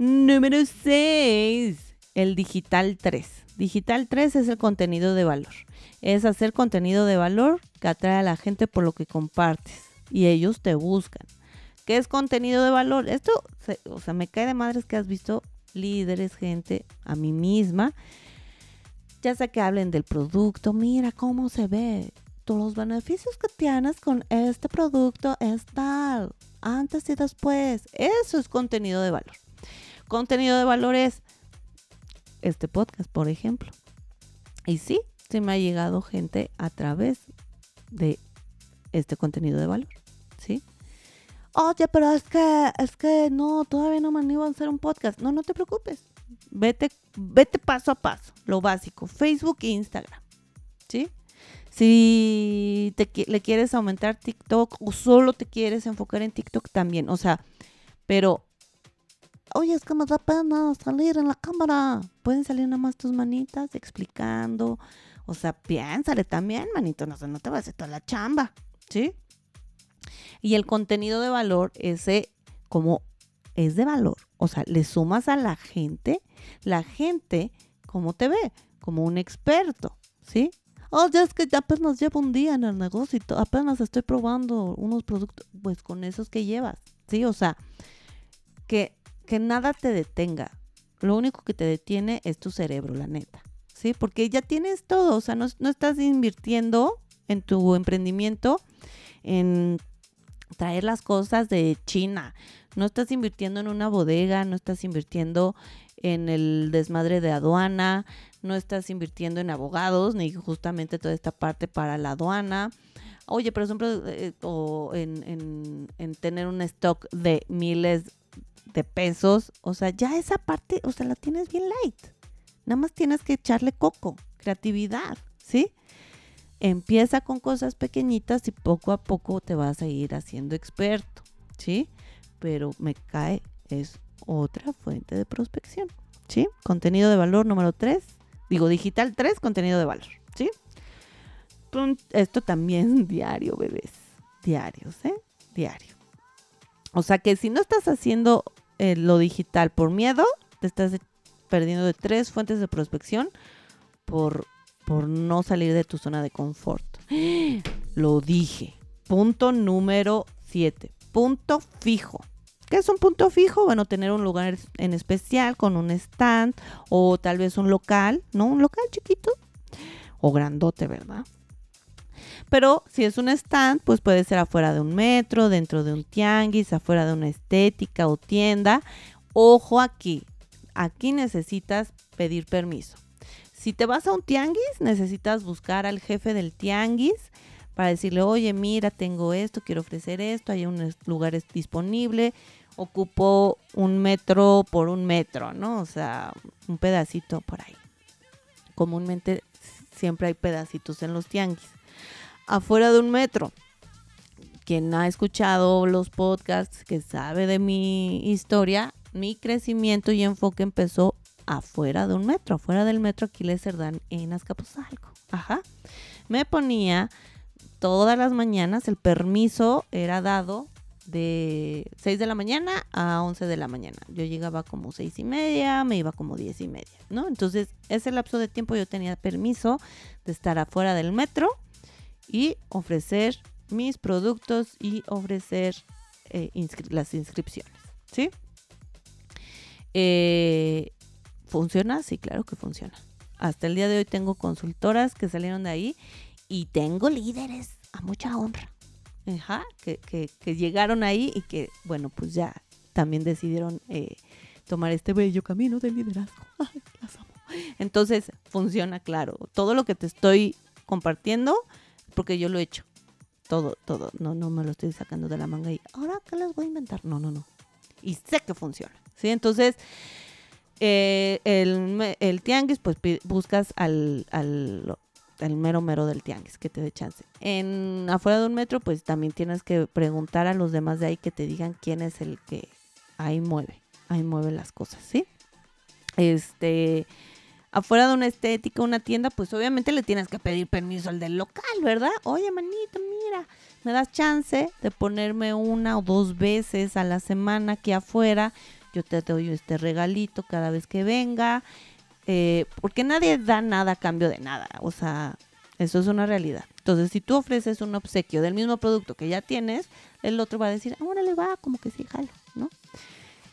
Número 6, el digital 3. Digital 3 es el contenido de valor. Es hacer contenido de valor que atrae a la gente por lo que compartes y ellos te buscan. ¿Qué es contenido de valor? Esto, o sea, me cae de madres que has visto líderes, gente, a mí misma, ya sea que hablen del producto, mira cómo se ve, todos los beneficios que tienes con este producto es tal. antes y después. Eso es contenido de valor. Contenido de valor es este podcast, por ejemplo. Y sí, se me ha llegado gente a través de este contenido de valor, ¿sí? Oye, pero es que, es que no, todavía no me animo a hacer un podcast. No, no te preocupes. Vete, vete paso a paso, lo básico, Facebook e Instagram, ¿sí? Si le quieres aumentar TikTok o solo te quieres enfocar en TikTok también, o sea, pero, oye, es que me da pena salir en la cámara. Pueden salir nada más tus manitas explicando, o sea, piénsale también, manito, no, no te va a hacer toda la chamba, ¿sí? Y el contenido de valor, ese como es de valor, o sea, le sumas a la gente, la gente, ¿cómo te ve? Como un experto, ¿sí? Oh, ya es que apenas llevo un día en el negocio apenas estoy probando unos productos, pues con esos que llevas, ¿sí? O sea, que, que nada te detenga. Lo único que te detiene es tu cerebro, la neta. ¿sí? Porque ya tienes todo, o sea, no, estás invirtiendo en tu emprendimiento en traer las cosas de China, no estás invirtiendo en una bodega, no estás invirtiendo en el desmadre de aduana, no estás invirtiendo en abogados, ni justamente toda esta parte para la aduana. Oye, por ejemplo, eh, o en, en, tener un stock de miles de pesos, o sea, ya esa parte, o sea, la tienes bien light. Nada más tienes que echarle coco, creatividad, ¿sí? Empieza con cosas pequeñitas y poco a poco te vas a ir haciendo experto, ¿sí? Pero me cae, es otra fuente de prospección, ¿sí? Contenido de valor número 3, digo digital 3, contenido de valor, ¿sí? Esto también diario, bebés, diarios, ¿eh? Diario. O sea que si no estás haciendo eh, lo digital por miedo, te estás perdiendo de tres fuentes de prospección por, por no salir de tu zona de confort. Lo dije. Punto número siete. Punto fijo. ¿Qué es un punto fijo? Bueno, tener un lugar en especial con un stand o tal vez un local, ¿no? Un local chiquito o grandote, ¿verdad? Pero si es un stand, pues puede ser afuera de un metro, dentro de un tianguis, afuera de una estética o tienda. Ojo aquí, aquí necesitas pedir permiso. Si te vas a un tianguis, necesitas buscar al jefe del tianguis para decirle, oye, mira, tengo esto, quiero ofrecer esto, hay un lugar disponible, ocupo un metro por un metro, ¿no? O sea, un pedacito por ahí. Comúnmente siempre hay pedacitos en los tianguis. Afuera de un metro. Quien ha escuchado los podcasts, que sabe de mi historia, mi crecimiento y enfoque empezó afuera de un metro, afuera del metro Aquiles Cerdán en Azcapotzalco. Ajá. Me ponía todas las mañanas, el permiso era dado de 6 de la mañana a 11 de la mañana. Yo llegaba como 6 y media, me iba como 10 y media, ¿no? Entonces, ese lapso de tiempo yo tenía permiso de estar afuera del metro y ofrecer mis productos y ofrecer eh, las inscripciones, ¿sí? Eh, ¿Funciona? Sí, claro que funciona. Hasta el día de hoy tengo consultoras que salieron de ahí y tengo líderes a mucha honra. Ajá, que, que, llegaron ahí y que, bueno, pues ya también decidieron eh, tomar este bello camino del liderazgo. las amo. Entonces, funciona, claro. Todo lo que te estoy compartiendo, porque yo lo he hecho. Todo, todo. No, no me lo estoy sacando de la manga y ahora, ¿qué les voy a inventar? No, no, no. Y sé que funciona. ¿sí? Entonces, eh, el, tianguis, pues buscas al, al, mero mero del tianguis que te dé chance. En afuera de un metro, pues también tienes que preguntar a los demás de ahí que te digan quién es el que ahí mueve, ahí mueve las cosas, ¿sí? Este, afuera de una estética, una tienda, pues obviamente le tienes que pedir permiso al del local, ¿verdad? Oye, manito, mira, me das chance de ponerme una o dos veces a la semana aquí afuera yo te doy este regalito cada vez que venga, eh, porque nadie da nada a cambio de nada, o sea, eso es una realidad. Entonces, si tú ofreces un obsequio del mismo producto que ya tienes, el otro va a decir, ahora le va, como que sí, jalo, ¿no?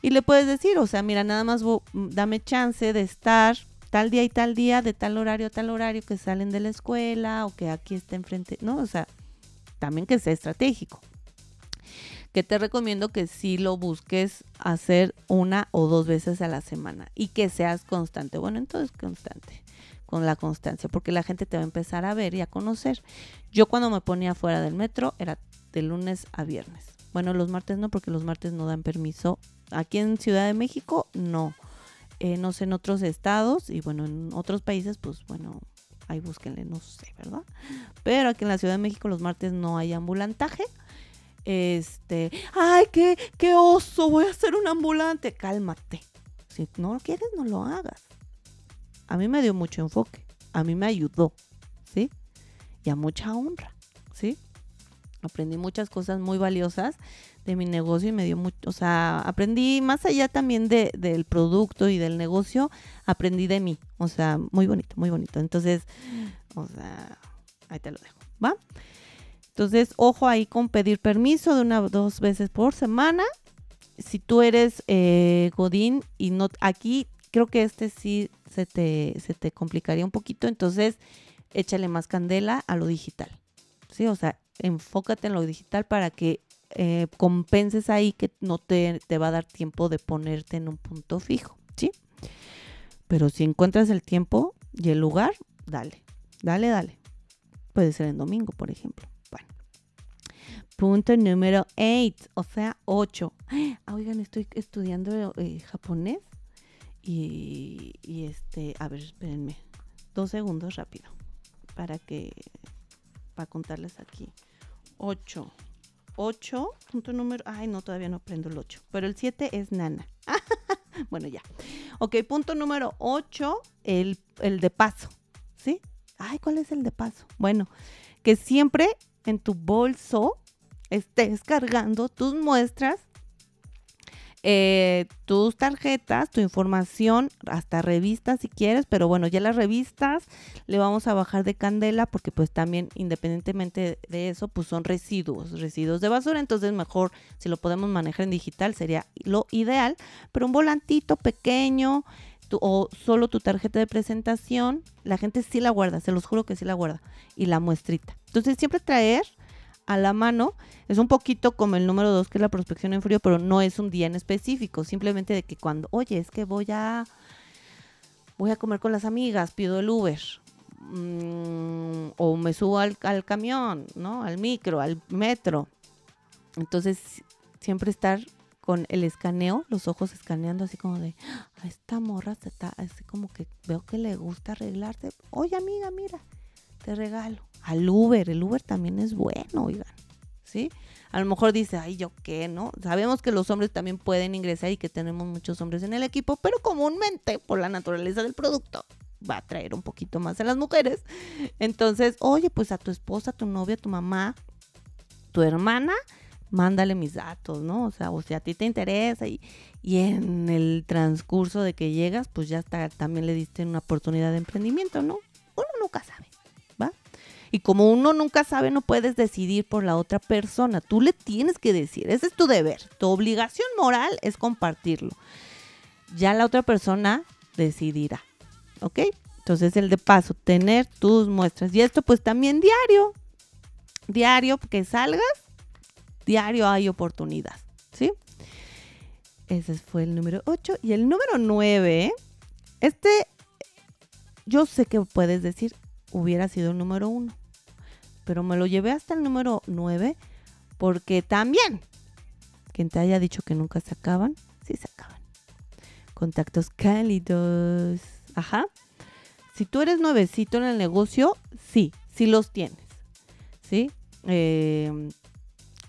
Y le puedes decir, o sea, mira, nada más dame chance de estar tal día y tal día, de tal horario a tal horario, que salen de la escuela o que aquí esté enfrente, ¿no? O sea, también que sea estratégico que te recomiendo que sí lo busques hacer una o dos veces a la semana y que seas constante. Bueno, entonces constante, con la constancia, porque la gente te va a empezar a ver y a conocer. Yo cuando me ponía fuera del metro era de lunes a viernes. Bueno, los martes no, porque los martes no dan permiso. Aquí en Ciudad de México no. Eh, no sé, en otros estados y bueno, en otros países, pues bueno, ahí búsquenle, no sé, ¿verdad? Pero aquí en la Ciudad de México los martes no hay ambulantaje. Este, ay, qué, qué oso, voy a hacer un ambulante. Cálmate. Si no lo quieres, no lo hagas. A mí me dio mucho enfoque. A mí me ayudó, ¿sí? Y a mucha honra, ¿sí? Aprendí muchas cosas muy valiosas de mi negocio y me dio mucho, o sea, aprendí más allá también de, del producto y del negocio, aprendí de mí, o sea, muy bonito, muy bonito. Entonces, o sea, ahí te lo dejo, ¿va? Entonces, ojo ahí con pedir permiso de una o dos veces por semana. Si tú eres eh, Godín y no, aquí creo que este sí se te, se te complicaría un poquito, entonces échale más candela a lo digital. Sí, o sea, enfócate en lo digital para que eh, compenses ahí que no te, te va a dar tiempo de ponerte en un punto fijo, ¿sí? Pero si encuentras el tiempo y el lugar, dale, dale, dale. Puede ser en domingo, por ejemplo. Punto número 8, o sea, 8. Ah, oigan, estoy estudiando eh, japonés. Y, y, este, a ver, espérenme. Dos segundos rápido. Para que, para contarles aquí. 8. 8, punto número, ay no, todavía no aprendo el 8, pero el 7 es nana. bueno, ya. Ok, punto número 8, el, el de paso, ¿sí? Ay, ¿cuál es el de paso? Bueno, que siempre en tu bolso estés cargando tus muestras, eh, tus tarjetas, tu información, hasta revistas si quieres, pero bueno, ya las revistas le vamos a bajar de candela porque pues también independientemente de eso, pues son residuos, residuos de basura, entonces mejor si lo podemos manejar en digital sería lo ideal, pero un volantito pequeño, o solo tu tarjeta de presentación, la gente sí la guarda, se los juro que sí la guarda, y la muestrita. Entonces siempre traer a la mano. Es un poquito como el número dos, que es la prospección en frío, pero no es un día en específico. Simplemente de que cuando, oye, es que voy a, voy a comer con las amigas, pido el Uber. Mm, o me subo al, al, camión, ¿no? Al micro, al metro. Entonces, siempre estar con el escaneo, los ojos escaneando así como de, a esta morra se está, así como que veo que le gusta arreglarse. Oye, amiga, mira, te regalo al Uber. El Uber también es bueno, oigan, ¿sí? A lo mejor dice, ay, ¿yo qué, no? Sabemos que los hombres también pueden ingresar y que tenemos muchos hombres en el equipo, pero comúnmente, por la naturaleza del producto, va a traer un poquito más a las mujeres. Entonces, oye, pues a tu esposa, a tu novia, a tu mamá, tu hermana, mándale mis datos, ¿no? O sea, o si a ti te interesa y, y en el transcurso de que llegas, pues ya está, también le diste una oportunidad de emprendimiento, ¿no? Uno nunca sabe. Y como uno nunca sabe, no puedes decidir por la otra persona. Tú le tienes que decir. Ese es tu deber. Tu obligación moral es compartirlo. Ya la otra persona decidirá. ¿Ok? Entonces el de paso, tener tus muestras. Y esto pues también diario. Diario que salgas, diario hay oportunidad. ¿Sí? Ese fue el número 8. Y el número 9, este, yo sé que puedes decir, hubiera sido el número uno. Pero me lo llevé hasta el número nueve porque también, quien te haya dicho que nunca se acaban, sí se acaban. Contactos cálidos. Ajá. Si tú eres nuevecito en el negocio, sí, sí los tienes. ¿Sí? Eh,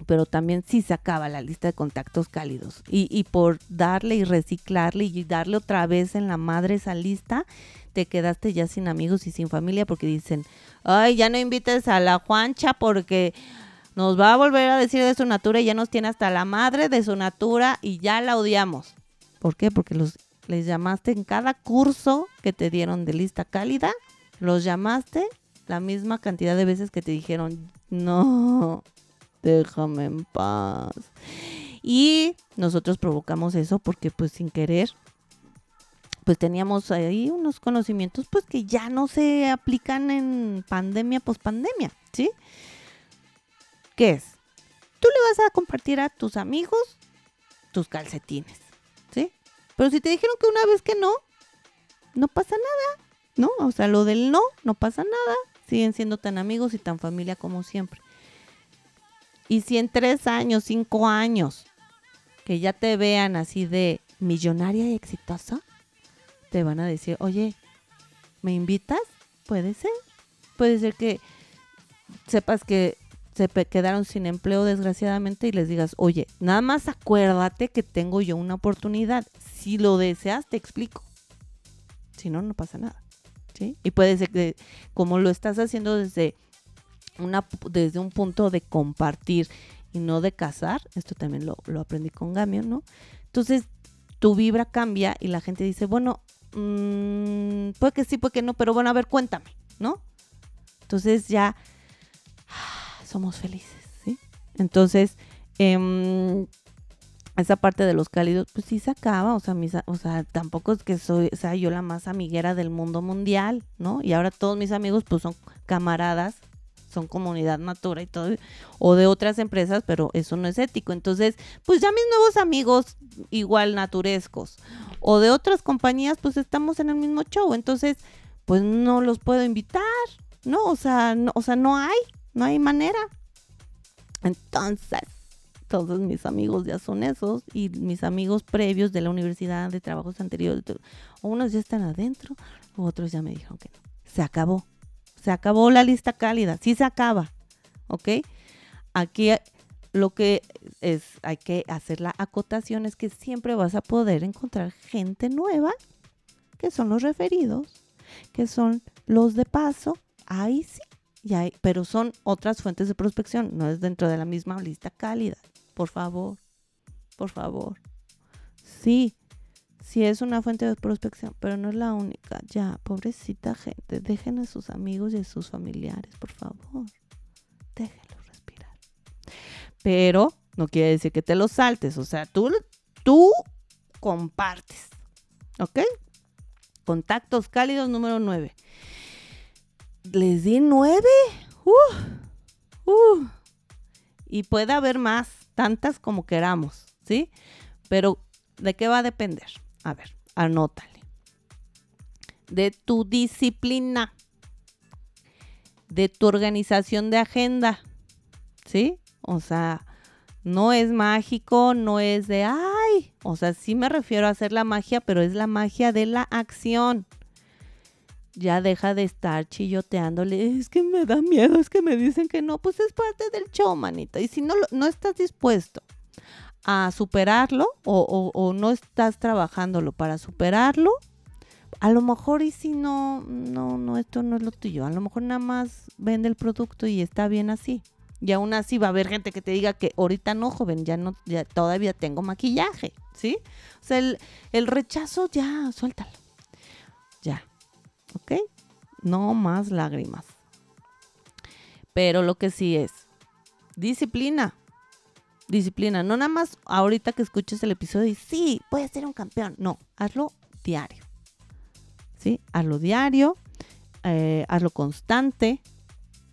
pero también sí se acaba la lista de contactos cálidos. Y, y, por darle y reciclarle y darle otra vez en la madre esa lista, te quedaste ya sin amigos y sin familia porque dicen, ay, ya no invites a la Juancha porque nos va a volver a decir de su natura y ya nos tiene hasta la madre de su natura y ya la odiamos. ¿Por qué? Porque los les llamaste en cada curso que te dieron de lista cálida, los llamaste la misma cantidad de veces que te dijeron, no, déjame en paz. Y nosotros provocamos eso porque pues sin querer pues teníamos ahí unos conocimientos pues que ya no se aplican en pandemia, pospandemia, ¿sí? ¿Qué es? tú le vas a compartir a tus amigos tus calcetines, ¿sí? Pero si te dijeron que una vez que no, no pasa nada, ¿no? O sea, lo del no, no pasa nada. Siguen siendo tan amigos y tan familia como siempre. Y si en tres años, cinco años, que ya te vean así de millonaria y exitosa, te van a decir, oye, ¿me invitas? Puede ser. Puede ser que sepas que se quedaron sin empleo desgraciadamente y les digas, oye, nada más acuérdate que tengo yo una oportunidad. Si lo deseas, te explico. Si no, no pasa nada. ¿sí? Y puede ser que como lo estás haciendo desde, una, desde un punto de compartir y no de casar, esto también lo, aprendí con Gamio, ¿no? Entonces, tu vibra cambia y la gente dice, bueno, mmm, puede que sí, puede que no, pero bueno, a ver, cuéntame, ¿no? Entonces ya somos felices, ¿sí? Entonces, eh, esa parte de los cálidos, pues sí se acaba, o sea, mis, o sea, tampoco es que soy, sea yo la más amiguera del mundo mundial, ¿no? Y ahora todos mis amigos, pues son camaradas, son comunidad natura y todo, o de otras empresas, pero eso no es ético. Entonces, pues ya mis nuevos amigos, igual naturescos, o de otras compañías, pues estamos en el mismo show, entonces, pues no los puedo invitar, ¿no? O sea, no, o sea, no hay, no hay manera. Entonces, todos mis amigos ya son esos y mis amigos previos de la universidad, de trabajos anteriores, unos ya están adentro, otros ya me dijeron que no. Se acabó. Se acabó la lista cálida. Sí se acaba. ¿Ok? Aquí lo que es, hay que hacer la acotación es que siempre vas a poder encontrar gente nueva, que son los referidos, que son los de paso. Ahí sí pero son otras fuentes de prospección, no es dentro de la misma lista cálida. Por favor, por favor. Sí, sí es una fuente de prospección, pero no es la única. Ya, pobrecita gente, dejen a sus amigos y a sus familiares, por favor. Déjenlos respirar. Pero no quiere decir que te los saltes, o sea, tú, tú compartes. ¿Ok? Contactos cálidos número 9 les di nueve. Uh, uh. Y puede haber más, tantas como queramos, ¿sí? Pero, ¿de qué va a depender? A ver, anótale. De tu disciplina, de tu organización de agenda, ¿sí? O sea, no es mágico, no es de, ay, o sea, sí me refiero a hacer la magia, pero es la magia de la acción ya deja de estar chilloteándole, es que me da miedo, es que me dicen que no, pues es parte del show, manita. Y si no, no estás dispuesto a superarlo o, o, no estás trabajándolo para superarlo, a lo mejor y si no, no, no, esto no es lo tuyo, a lo mejor nada más vende el producto y está bien así. Y aún así va a haber gente que te diga que ahorita no, joven, ya no, ya todavía tengo maquillaje, ¿sí? O sea, el, el rechazo ya, suéltalo. Ya, ¿Ok? No más lágrimas. Pero lo que sí es disciplina. Disciplina. No nada más ahorita que escuches el episodio y sí, voy a ser un campeón. No, hazlo diario. ¿Sí? Hazlo diario. Eh, hazlo constante.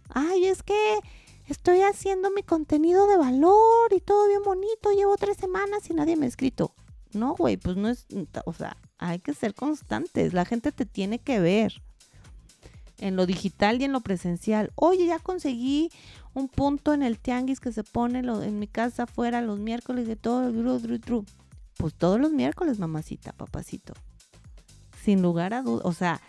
Ay, es que estoy haciendo mi contenido de valor y todo bien bonito. Llevo tres semanas y nadie me ha escrito. No, güey, pues no es, o sea, hay que ser constantes. La gente te tiene que ver en lo digital y en lo presencial. Oye, ya conseguí un punto en el tianguis que se pone en mi casa afuera los miércoles de todo. Pues todos los miércoles, mamacita, papacito. Sin lugar a dudas. O sea,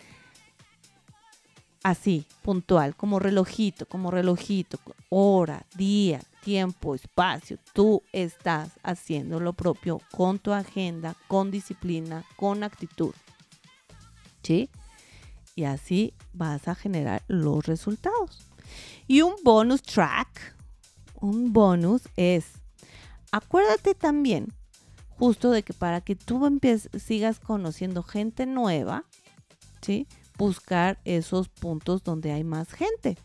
así, puntual, como relojito, como relojito, hora, día, tiempo, espacio. Tú estás haciendo lo propio con tu agenda, con disciplina, con actitud. ¿Sí? Y así vas a generar los resultados. Y un bonus track, un bonus es, acuérdate también justo de que para que tú sigas conociendo gente nueva, ¿sí? Buscar esos puntos donde hay más gente.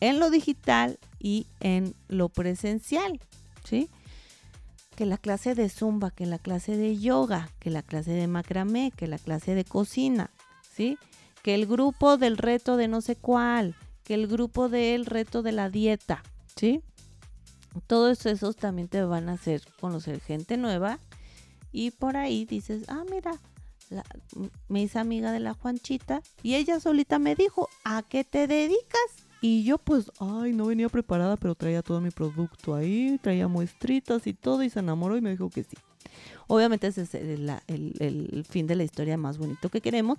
En lo digital y en lo presencial, ¿sí? Que la clase de zumba, que la clase de yoga, que la clase de macramé, que la clase de cocina, ¿sí? Que el grupo del reto de no sé cuál, que el grupo del reto de la dieta, ¿sí? Todos esos también te van a hacer conocer gente nueva y por ahí dices, ah, mira, me hice amiga de la Juanchita y ella solita me dijo, ¿a qué te dedicas? Y yo pues, ay, no venía preparada, pero traía todo mi producto ahí, traía muestritas y todo y se enamoró y me dijo que sí. Obviamente ese es el, el fin de la historia más bonito que queremos,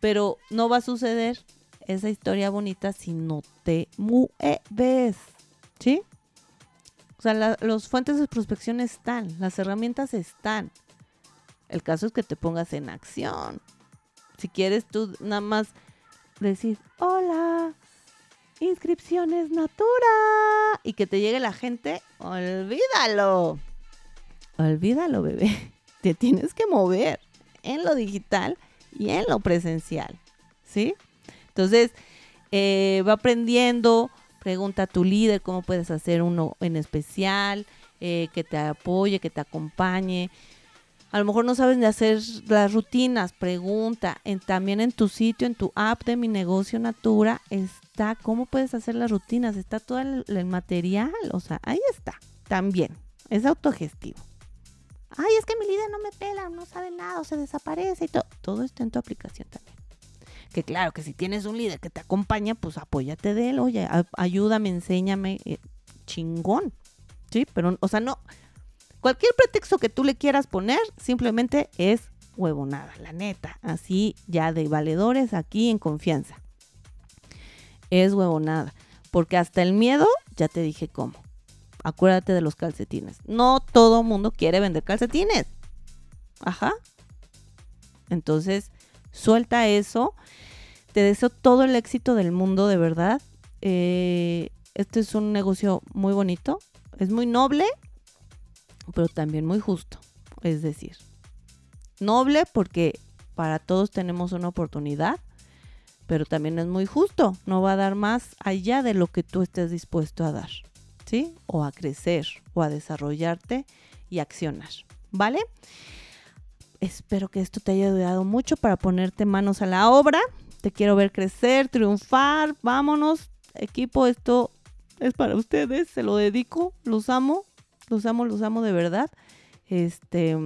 pero no va a suceder esa historia bonita si no te mueves, ¿sí? O sea, los fuentes de prospección están, las herramientas están. El caso es que te pongas en acción. Si quieres tú nada más decir, hola, inscripciones Natura, y que te llegue la gente, olvídalo. Olvídalo, bebé. Te tienes que mover en lo digital y en lo presencial. ¿Sí? Entonces, eh, va aprendiendo, pregunta a tu líder cómo puedes hacer uno en especial, eh, que te apoye, que te acompañe. A lo mejor no sabes de hacer las rutinas, pregunta. también en tu sitio, en tu app de mi negocio Natura, está cómo puedes hacer las rutinas, está todo el, el material, o sea, ahí está, también. Es autogestivo. Ay, es que mi líder no me pela, no sabe nada, o se desaparece y todo. Todo está en tu aplicación también. Que claro, que si tienes un líder que te acompaña, pues apóyate de él, oye, ayúdame, enséñame, eh, chingón. Sí, pero, o sea, no. Cualquier pretexto que tú le quieras poner, simplemente es huevonada, la neta. Así ya de valedores aquí en confianza. Es huevonada. Porque hasta el miedo, ya te dije cómo. Acuérdate de los calcetines. No todo mundo quiere vender calcetines. Ajá. Entonces, suelta eso. Te deseo todo el éxito del mundo, de verdad. Este es un negocio muy bonito, es muy noble, pero también muy justo. Es decir, noble porque para todos tenemos una oportunidad, pero también es muy justo. No va a dar más allá de lo que tú estés dispuesto a dar, ¿sí? O a crecer, o a desarrollarte y accionar, ¿vale? Espero que esto te haya ayudado mucho para ponerte manos a la obra. Te quiero ver crecer, triunfar. Vámonos, equipo, esto es para ustedes, se lo dedico, los amo, los amo, los amo de verdad. Este,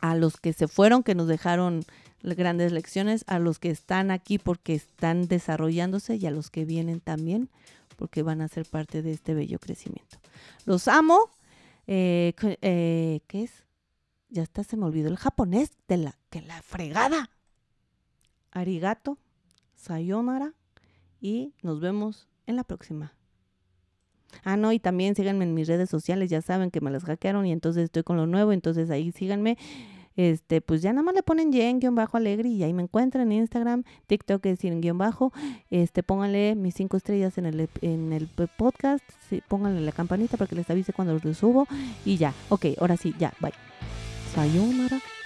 a los que se fueron, que nos dejaron grandes lecciones, a los que están aquí porque están desarrollándose y a los que vienen también porque van a ser parte de este bello crecimiento. Los amo. Eh, eh, ¿Qué es? Ya está, se me olvidó el japonés de la que la fregada. Arigato, sayonara y nos vemos en la próxima. Ah, no, y también síganme en mis redes sociales, ya saben que me las hackearon y entonces estoy con lo nuevo, entonces ahí síganme. Este, pues ya nada más le ponen yen guion bajo alegre y ahí me encuentran en Instagram, TikTok es en guion bajo. Este, pónganle mis cinco estrellas en el, en el podcast, pónganle la campanita para que les avise cuando los subo y ya. Ok, ahora sí, ya, bye. さようなら。